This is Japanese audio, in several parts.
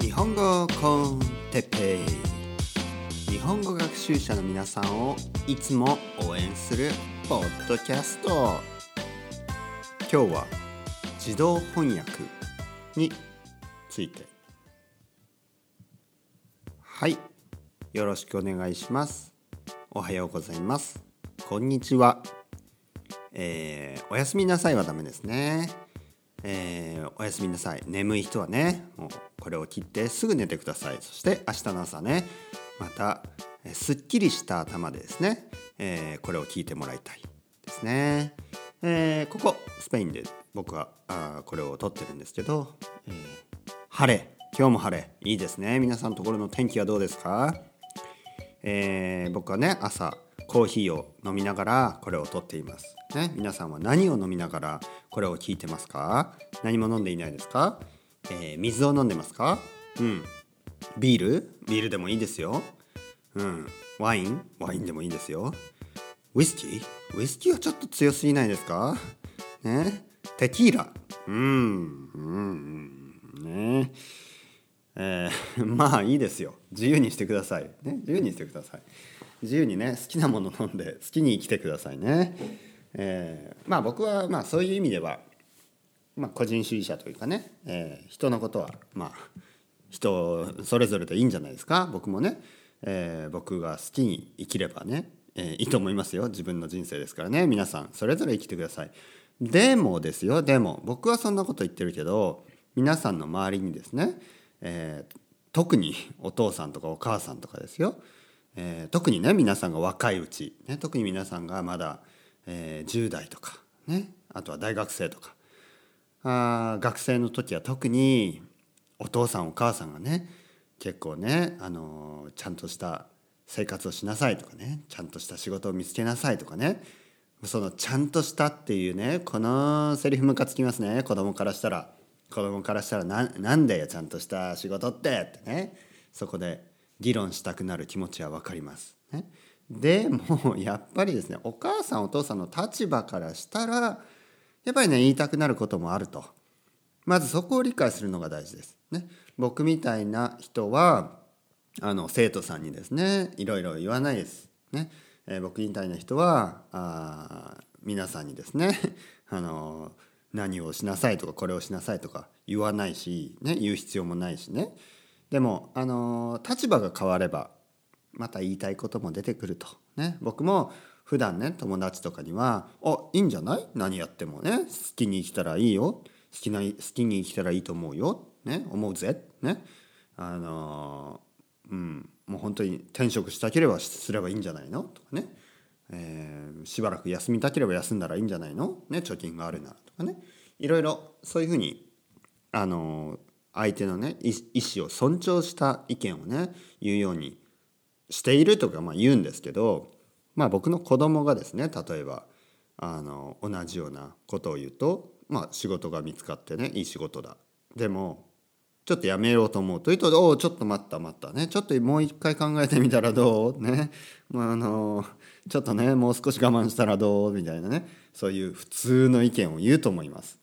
日本語コンテッペイ日本語学習者の皆さんをいつも応援するポッドキャスト今日は自動翻訳について。はいよろしくお願いします。おはようございます。こんにちはえー、おやすみなさいはダメですね。えー、おやすみなさい。眠い人はねもうこれを切ってすぐ寝てください。そして明日の朝ねまたすっきりした頭でですね、えー、これを聞いてもらいたいですね、えー、ここスペインで僕はあこれを撮ってるんですけど、えー、晴れ。今日も晴れ。いいですね。皆さんのところの天気はどうですか、えー、僕はね朝コーヒーを飲みながらこれを撮っています。ね、皆さんは何を飲みながらこれを聞いてますか？何も飲んでいないですか、えー、水を飲んでますか？うん。ビール？ビールでもいいですよ。うん。ワイン？ワインでもいいですよ。ウイスキー？ウイスキーはちょっと強すぎないですか？ね？テキーラ？うん。うん。ねえー、まあいいですよ。自由にしてください。ね、自由にしてください。自由にね好きなもの飲んで好きに生きてくださいね。えー、まあ僕はまあそういう意味では、まあ、個人主義者というかね、えー、人のことはまあ人それぞれでいいんじゃないですか。僕もね、えー、僕が好きに生きればね、えー、いいと思いますよ。自分の人生ですからね。皆さんそれぞれ生きてください。でもですよでも僕はそんなこと言ってるけど皆さんの周りにですね、えー、特にお父さんとかお母さんとかですよ。えー、特にね皆さんが若いうち、ね、特に皆さんがまだ、えー、10代とか、ね、あとは大学生とかあ学生の時は特にお父さんお母さんがね結構ね、あの、ちゃんとした生活をしなさいとかねちゃんとした仕事を見つけなさいとかねそのちゃんとしたっていうねこのセリフムカつきますね。子供からしたら。子供からしたらななんだよちゃんとした仕事ってってね。そこで議論したくなる気持ちは分かります。ね、でもやっぱりですねお母さんお父さんの立場からしたらやっぱりね言いたくなることもあるとまずそこを理解するのが大事です。ね、僕みたいな人はあの生徒さんにですねいろいろ言わないです。ねえー、僕みたいな人はあ皆さんにですね あの何をしなさいとかこれをしなさいとか言わないし、ね、言う必要もないしねでもあの立場が変わればまた言いたいことも出てくると。ね、僕も普段ね友達とかには「あいいんじゃない？何やってもね好きに生きたらいいよ。好きな好きに生きたらいいと思うよ」ね思うぜ。ね。あのうんもう本当に転職したければすればいいんじゃないの？とかね、えー、しばらく休みたければ休んだらいいんじゃないの、ね、貯金があるならとかね。いろいろそういうふうにあの相手のね意思を尊重した意見をね言うようにしているとかまあ言うんですけどまあ僕の子供がですね例えばあの同じようなことを言うとまあ仕事が見つかってねいい仕事だ。でもちょっとやめようと思うと言うと「おおちょっと待った待ったね。ちょっともう一回考えてみたらどう?」ね、まあ、あのちょっとねもう少し我慢したらどう？みたいなね。そういう普通の意見を言うと思います。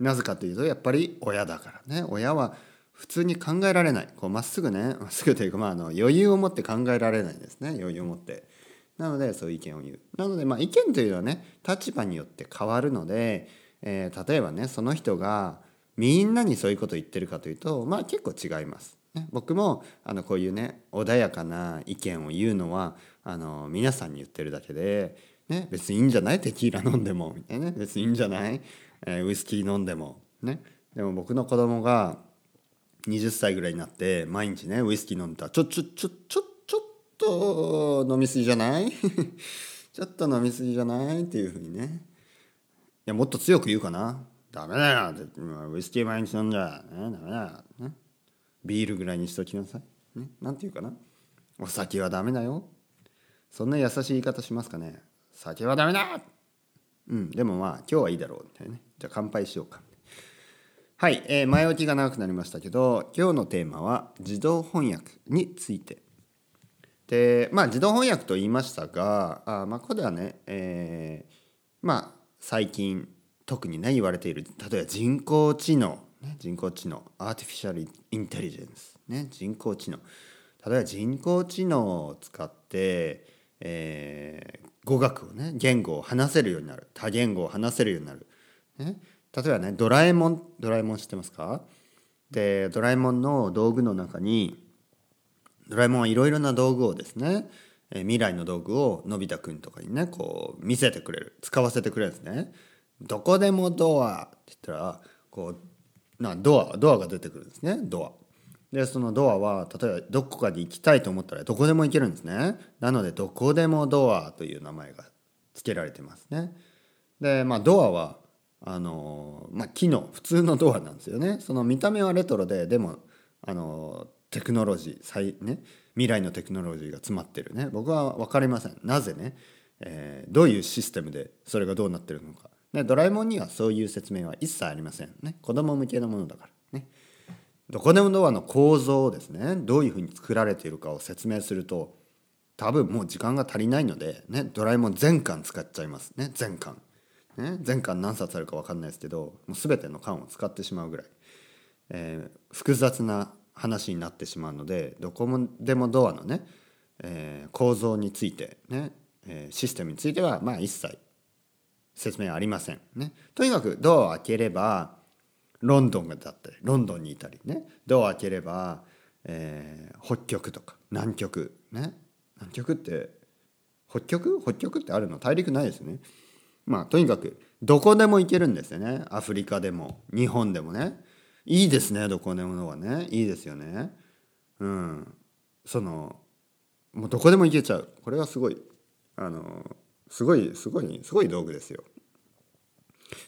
なぜかというとやっぱり親だからね。親は普通に考えられない。こうまっすぐねまっすぐというか、まあ、あの余裕を持って考えられないんですね。余裕を持って。なのでそういう意見を言う。なので、まあ、意見というのはね立場によって変わるので、えー、例えばねその人がみんなにそういうことを言ってるかというとまあ結構違います。ね、僕もあのこういうね穏やかな意見を言うのはあの皆さんに言ってるだけで、ね、別にいいんじゃない？テキーラ飲んでも。みたいなね別にいいんじゃない？えー、ウイスキー飲んでも。ねでも僕の子供が20歳ぐらいになって毎日ねウイスキー飲んだらちょちょちょちょと飲みすぎじゃない？ちょっと飲みすぎじゃない？っていうふうにね。いやもっと強く言うかな。ダメだよって。ウイスキー毎日飲んじゃ、ね、ダメだよ、ね、ビールぐらいにしときなさい、ね、なんて言うかな。お酒はダメだよ。そんな優しい言い方しますかね。酒はダメだうん。でもまあ今日はいいだろうみたいなね。じゃあ乾杯しようか。はい、えー、前置きが長くなりましたけど今日のテーマは自動翻訳について。でまあ自動翻訳と言いましたがあ、まあ、ここではね、えー、まあ最近特にね言われている例えば人工知能ね、人工知能アーティフィシャルインテリジェンス、ね、人工知能。例えば人工知能を使って、えー、語学をね言語を話せるようになる多言語を話せるようになる、ね、例えばねドラえもんドラえもん知ってますか？でドラえもんの道具の中にドラえもんはいろいろな道具をですねえ未来の道具をのび太くんとかにねこう見せてくれる使わせてくれるんですね。どこでもドアって言ったらこうなドアドアが出てくるんですねドア。でそのドアは例えばどこかに行きたいと思ったらどこでも行けるんですね。なのでどこでもドアという名前が付けられてますね。でまあドアはあのまあ機能普通のドアなんですよね。その見た目はレトロででもあのテクノロジー最ね未来のテクノロジーが詰まってるね。僕は分かりません。なぜね、えー、どういうシステムでそれがどうなってるのか、ね、ドラえもんにはそういう説明は一切ありません。ね子供向けのものだから。ね。どこでもドアの構造をですねどういうふうに作られているかを説明すると多分もう時間が足りないので、ね、ドラえもん全巻使っちゃいます。ね全巻、ね、全巻何冊あるか分かんないですけどもう全ての巻を使ってしまうぐらい、えー、複雑な話になってしまうのでどこでもドアのね、えー、構造についてね、えー、システムについてはまあ一切説明ありませんね。とにかくドアを開ければロンドンだったりロンドンにいたりねドアを開ければ、えー、北極とか南極ね。南極って北極？北極ってあるの？大陸ないですね。まあとにかくどこでも行けるんですよね。アフリカでも日本でもね。いいですねどこでものはね。いいですよね。うん。そのもうどこでも行けちゃう。これはすごいあのすごいすごいすごい道具ですよ。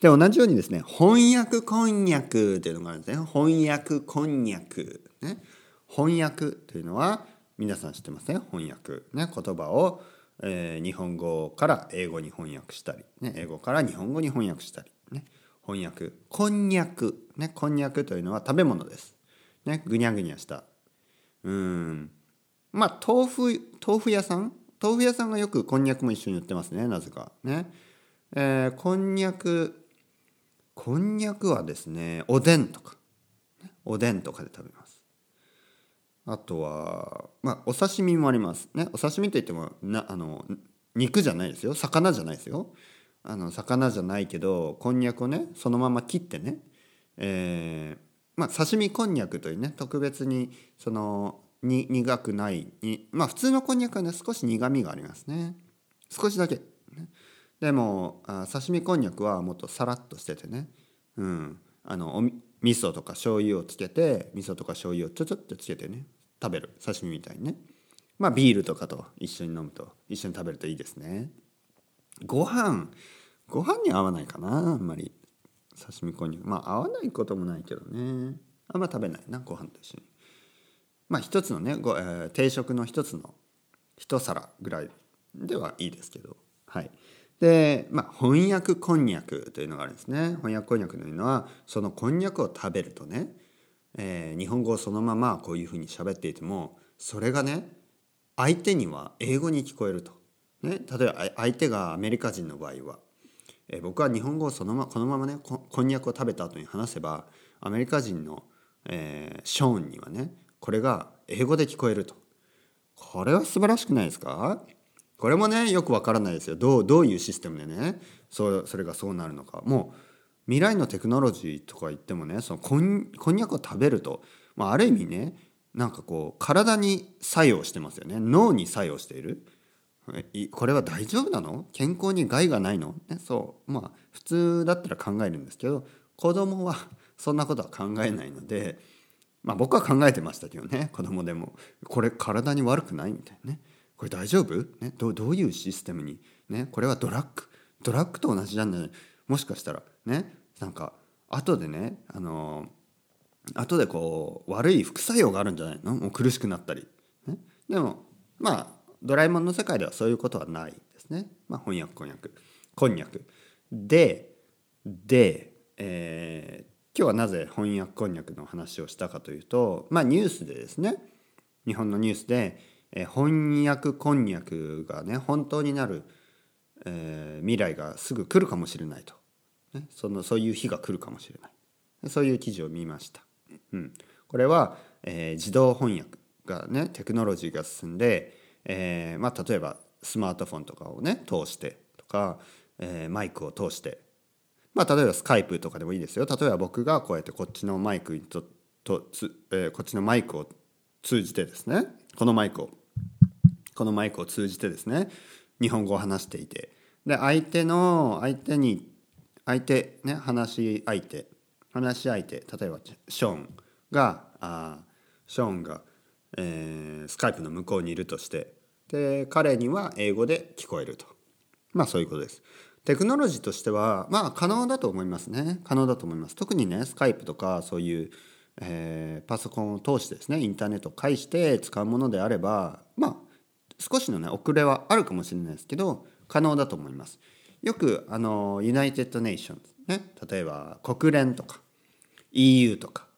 で同じようにですね翻訳こんにゃくっていうのがあるんですね。翻訳こんにゃく。ね。翻訳というのは皆さん知ってますね。翻訳。ね。言葉を、えー、日本語から英語に翻訳したり、ね、英語から日本語に翻訳したり。ね。翻訳。こんにゃく。ねこんにゃくというのは食べ物です。ねぐにゃぐにゃした。うん。まあ豆腐豆腐屋さん？豆腐屋さんがよくこんにゃくも一緒に売ってますねなぜか。ね。えー、こんにゃくこんにゃくはですねおでんとか。おでんとかで食べます。あとはまあお刺身もあります。ねお刺身といってもなあの肉じゃないですよ。魚じゃないですよ。あの魚じゃないけどこんにゃくをねそのまま切ってね、えー、まあ、刺身こんにゃくというね特別にそのに苦くないにまあ普通のこんにゃくはね少し苦みがありますね。少しだけ、ね、でもあ刺身こんにゃくはもっとさらっとしててね。うん。あのお味噌とか醤油をつけて味噌とか醤油をちょちょっとつけてね食べる。刺身みたいにね。まあビールとかと一緒に飲むと一緒に食べるといいですね。ご飯。ご飯に合わないかなあんまり刺身こんにゃくまあ合わないこともないけどね。あんま食べないなご飯と一緒に。まあ一つのねご、えー、定食の一つの一皿ぐらいではいいですけど。はい。でまあ翻訳こんにゃくというのがあるんですね。翻訳こんにゃくというのはそのこんにゃくを食べるとね、えー、日本語をそのままこういうふうに喋っていてもそれがね相手には英語に聞こえると、ね、例えば相手がアメリカ人の場合はえ僕は日本語をそのまこのままねこんにゃくを食べた後に話せばアメリカ人の、えー、ショーンにはねこれが英語で聞こえると。これは素晴らしくないですか？これもねよくわからないですよ。どうどういうシステムでねそうそれがそうなるのか。もう未来のテクノロジーとか言ってもねそのこんこんにゃくを食べると、まあ、ある意味ねなんかこう体に作用してますよね。脳に作用している。これは大丈夫なの？健康に害がないの、ね、そう。まあ普通だったら考えるんですけど子供は そんなことは考えないので、まあ、僕は考えてましたけどね。子供でも。これ体に悪くない？みたいなね。これ大丈夫、ね、どどういうシステムに、ね、これはドラッグ。ドラッグと同じじゃない？もしかしたら。ねなんか後でねあの後でこう悪い副作用があるんじゃないの？もう苦しくなったり、ね、でもまあドラえもんの世界ではそういうことはないですね。まあ、翻訳こんにゃくこんにゃくでで、えー、今日はなぜ翻訳こんにゃくの話をしたかというとまあニュースでですね日本のニュースで、えー、翻訳こんにゃくがね本当になる、えー、未来がすぐ来るかもしれないと、ね、そのそういう日が来るかもしれない。そういう記事を見ました。うん、これは、えー、自動翻訳がねテクノロジーが進んで、えーまあ、例えばスマートフォンとかをね通してとか、えー、マイクを通して。まあ例えばスカイプとかでもいいですよ。例えば僕がこうやってこっちのマイクととつ、えー、こっちのマイクを通じてですね。このマイクをこのマイクを通じてですね。日本語を話していて。で相手の相手に相手ね話し相手。話し相手。例えばショーンがあショーンが、えー、スカイプの向こうにいるとして。で彼には英語で聞こえると。まあそういうことです。テクノロジーとしてはまあ可能だと思いますね。可能だと思います。特にねスカイプとかそういう、えー、パソコンを通してですねインターネットを介して使うものであればまあ少しのね遅れはあるかもしれないですけど可能だと思います。よくあの United Nations ね例えば国連とか EU とか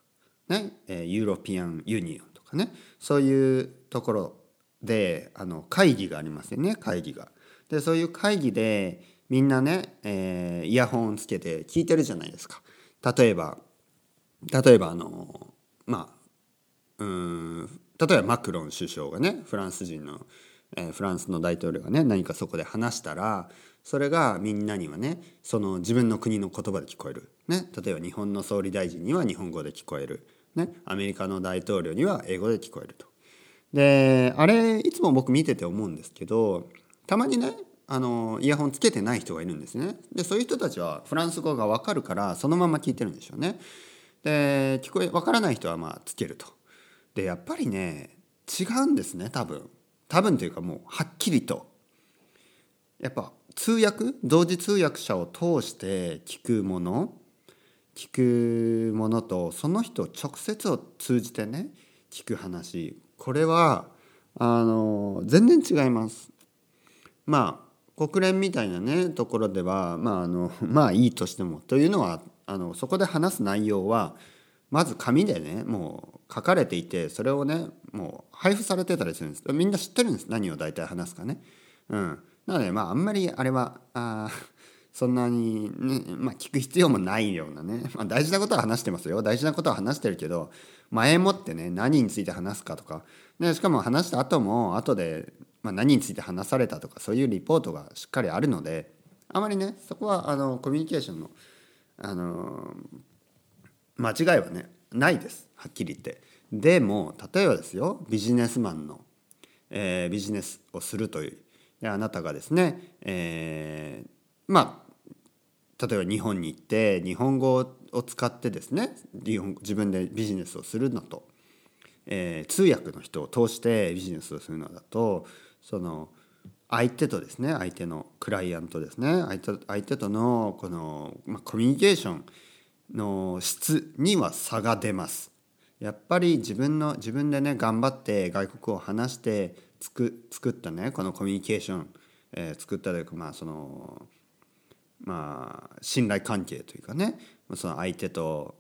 ね European Union とかねそういうところであの会議がありますよね会議が。でそういう会議でみんなね、えー、イヤホンつけて聞いてるじゃないですか。例えば例えばあのまあうん例えばマクロン首相がねフランス人の、えー、フランスの大統領がね何かそこで話したらそれがみんなにはねその自分の国の言葉で聞こえる、ね、例えば日本の総理大臣には日本語で聞こえる、ね、アメリカの大統領には英語で聞こえると。であれいつも僕見てて思うんですけどたまにねあのイヤホンつけてない人がいるんですね。でそういう人たちはフランス語が分かるからそのまま聞いてるんでしょうね。で聞こえ分からない人はまあつけると。でやっぱりね違うんですね多分。多分というかもうはっきりと。やっぱ通訳？同時通訳者を通して聞くもの？聞くものとその人直接を通じてね聞く話これはあの全然違います。まあ国連みたいなねところではまああの まあいいとしてもというのはあのそこで話す内容はまず紙でねもう書かれていてそれをねもう配布されてたりするんですみんな知ってるんです何を大体話すかね。うん、なのでまああんまりあれはあそんなに、ね、まあ、聞く必要もないようなね、まあ、大事なことは話してますよ。大事なことは話してるけど前もってね何について話すかとか、ね、しかも話した後も後で、まあ、何について話されたとかそういうリポートがしっかりあるのであまりねそこはあのコミュニケーションのあの間違いはねないです。はっきり言って。でも例えばですよビジネスマンの、えー、ビジネスをするというであなたがですね、えー、まあ例えば日本に行って日本語を使ってですね自分でビジネスをするのと、えー、通訳の人を通してビジネスをするのだとその相手とですね相手のクライアントですね相手相手とのこの、まあ、コミュニケーションの質には差が出ます。やっぱり自分の自分でね頑張って外国を話して作作ったねこのコミュニケーション、えー、作ったというかまあそのまあ信頼関係というかねその相手と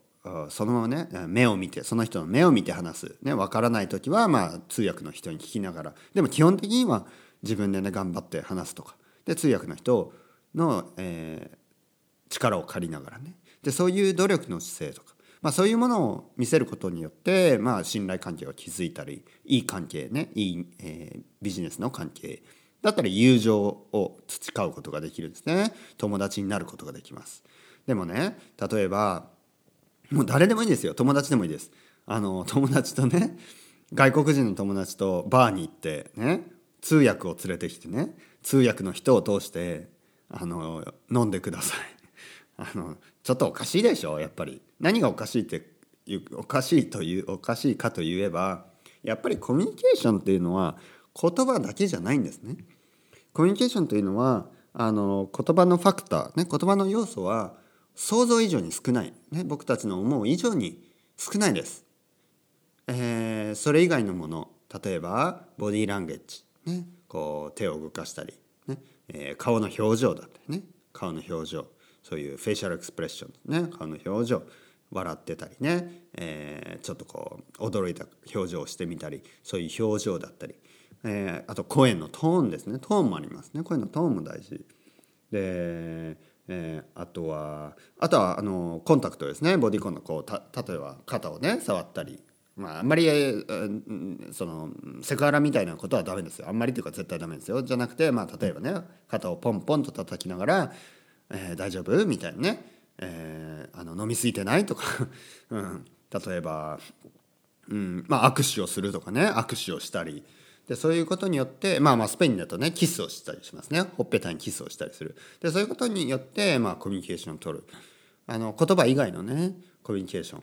そのままね目を見てその人の目を見て話す、ね、分からない時はまあ通訳の人に聞きながら。でも基本的には自分でね頑張って話すとか。で通訳の人の、えー、力を借りながらね。でそういう努力の姿勢とか。まあ、そういうものを見せることによって、まあ、信頼関係を築いたりいい関係ねいい、えー、ビジネスの関係だったら友情を培うことができるんですね。友達になることができます。でもね例えばもう誰でもいいですよ。友達でもいいです。あの友達とね外国人の友達とバーに行ってね通訳を連れてきてね通訳の人を通してあの飲んでください。あのちょっとおかしいでしょやっぱり。何がおかしいっておかしいというおかしいかといえばやっぱりコミュニケーションっていうのは言葉だけじゃないんですね。コミュニケーションというのはあの言葉のファクター、ね、言葉の要素は想像以上に少ない、ね、僕たちの思う以上に少ないです。えー、それ以外のもの例えばボディーランゲージ、ね、こう手を動かしたり、ねえー、顔の表情だったりね顔の表情そういうフェイシャルエクスプレッションね顔の表情笑ってたりね、えー、ちょっとこう驚いた表情をしてみたりそういう表情だったり、えー、あと声のトーンですね。トーンもありますね。声のトーンも大事。で、えー、あとはあとはあのコンタクトですね。ボディコンのこうた例えば肩をね触ったり。まああんまり、えー、そのセクハラみたいなことはダメですよ。あんまりというか絶対ダメですよ。じゃなくてまあ例えばね肩をポンポンと叩きながら「えー、大丈夫?」みたいなね、えー、あの「飲み過ぎてない?」とか、うん、例えば、うん。まあ、握手をするとかね。握手をしたり。でそういうことによってまあまあスペインだとねキスをしたりしますね。ほっぺたにキスをしたりする。でそういうことによってまあコミュニケーションを取る。あの言葉以外のねコミュニケーション。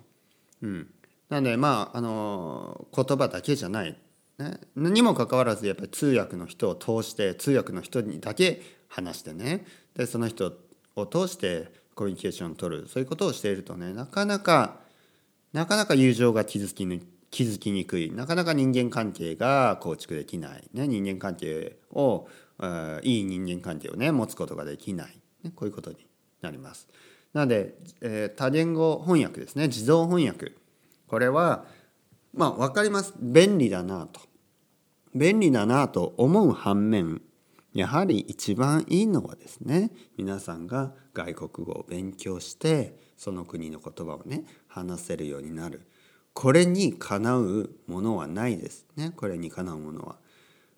うん。なのでまああの言葉だけじゃない、ね、にもかかわらずやっぱり通訳の人を通して通訳の人にだけ話してね。でその人を通してコミュニケーションを取る。そういうことをしているとねなかなかなかなか友情が傷つきに気づきにくい。なかなか人間関係が構築できない、ね、人間関係を、えいい人間関係をね持つことができない、ね、こういうことになります。なので、え、多言語翻訳ですね。自動翻訳。これはまあ分かります。便利だなと。便利だなと思う反面やはり一番いいのはですね皆さんが外国語を勉強してその国の言葉をね話せるようになる。これにかなうものはないです。ね。これにかなうものは。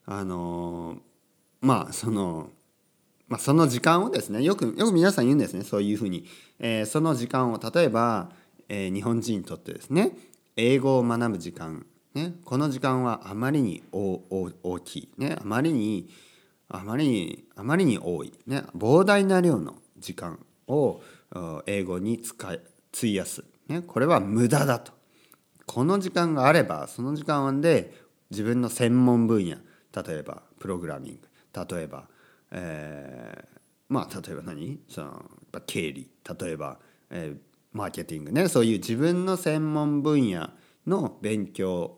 あのまあそのまあ、その時間をですねよくよく皆さん言うんですねそういうふうに、えー、その時間を例えば、えー、日本人にとってですね英語を学ぶ時間、ね、この時間はあまりに大きい、ね、あまりにあまりにあまりに多い、ね、膨大な量の時間を英語に使い費やす、ね、これは無駄だと。この時間があればその時間で自分の専門分野例えばプログラミング例えば、えー、まあ例えば何？その経理例えば、えー、マーケティングね。そういう自分の専門分野の勉強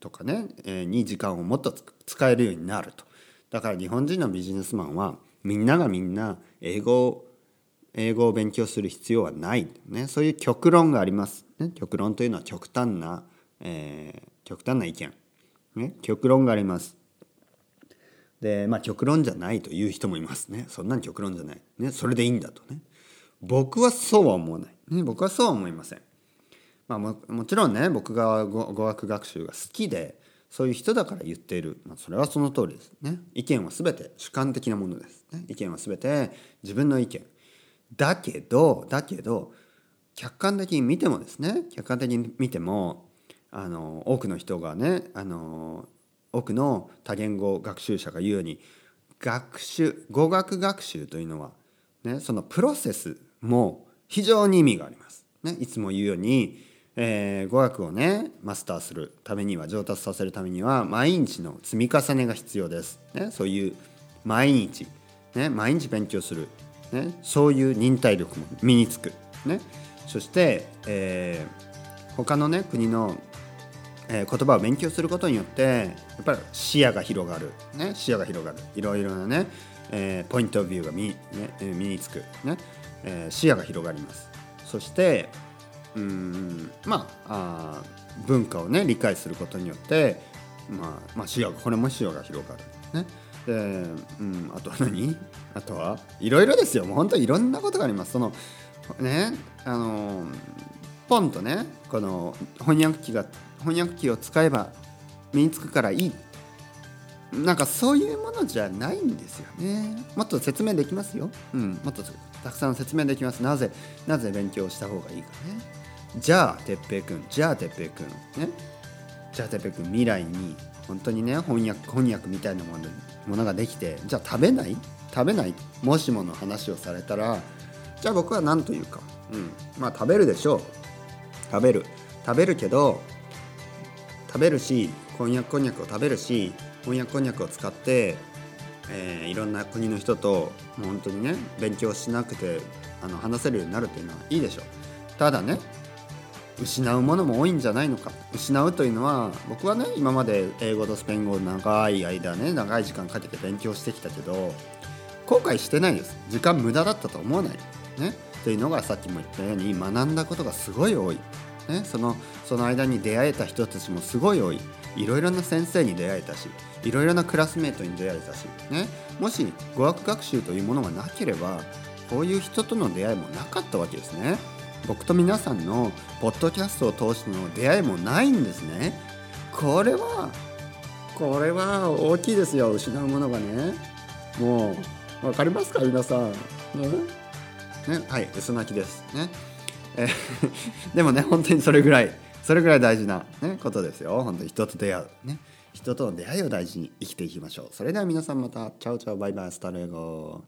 とかね、えー、に時間をもっと使えるようになると。だから日本人のビジネスマンはみんながみんな英語英語を勉強する必要はない、ね、そういう極論があります、ね、極論というのは極端な、えー、極端な意見、ね、極論があります。でまあ極論じゃないという人もいますね。そんなに極論じゃない、ね、それでいいんだとね。僕はそうは思わない、ね、僕はそうは思いません。まあももちろんね僕が語学学習が好きでそういう人だから言っている、まあ、それはその通りです。ね。意見は全て主観的なものです、ね、意見は全て自分の意見。だけどだけど客観的に見てもですね客観的に見てもあの多くの人がねあの多くの多言語学習者が言うように学習語学学習というのは、ね、そのプロセスも非常に意味があります。ね、いつも言うように、えー、語学をねマスターするためには上達させるためには毎日の積み重ねが必要です。ね、そういう毎日、ね、毎日勉強するね、そういう忍耐力も身につく、ね、そして、えー、他の、ね、国の、えー、言葉を勉強することによってやっぱり視野が広がる、ね、視野が広がる。いろいろなね、えー、ポイントビューが身,、ね、身につく、ね。えー、視野が広がります。そしてうんまああ文化をね理解することによって、まあまあ、視野これも視野が広がる。ねで、うん、あとは何？あとは？いろいろですよ。もう本当いろんなことがあります。そのねあのポンとねこの翻訳機が翻訳機を使えば身につくからいい。なんかそういうものじゃないんですよね。もっと説明できますよ、うん、もっとたくさん説明できます。なぜなぜ勉強した方がいいかね。じゃあ哲平君じゃあ哲平君ね。じゃあ哲平君未来に本当にね翻訳翻訳みたいなものものができてじゃあ食べない？食べない？もしもの話をされたらじゃあ僕は何というか、うん、まあ食べるでしょう。食べる。食べるけど食べるし翻訳こんにゃくを食べるし翻訳こんにゃくを使って、えー、いろんな国の人と本当にね勉強しなくてあの話せるようになるっていうのはいいでしょう。ただね失うものも多いんじゃないのか。失うというのは僕はね今まで英語とスペイン語を長い間ね長い時間かけて勉強してきたけど後悔してないです。時間無駄だったと思わない。ね。というのがさっきも言ったように学んだことがすごい多い、ね、そのその間に出会えた人たちもすごい多い。いろいろな先生に出会えたしいろいろなクラスメートに出会えたし、ね、もし語学学習というものがなければこういう人との出会いもなかったわけですね。僕と皆さんのポッドキャストを通しての出会いもないんですね。これはこれは大きいですよ失うものがね。もう分かりますか皆さん。ね。ねはい嘘泣きです。ね。え でもね本当にそれぐらいそれぐらい大事な、ね、ことですよ。本当に人と出会う。ね。人との出会いを大事に生きていきましょう。それでは皆さんまた。チャオチャオバイバイスタレゴ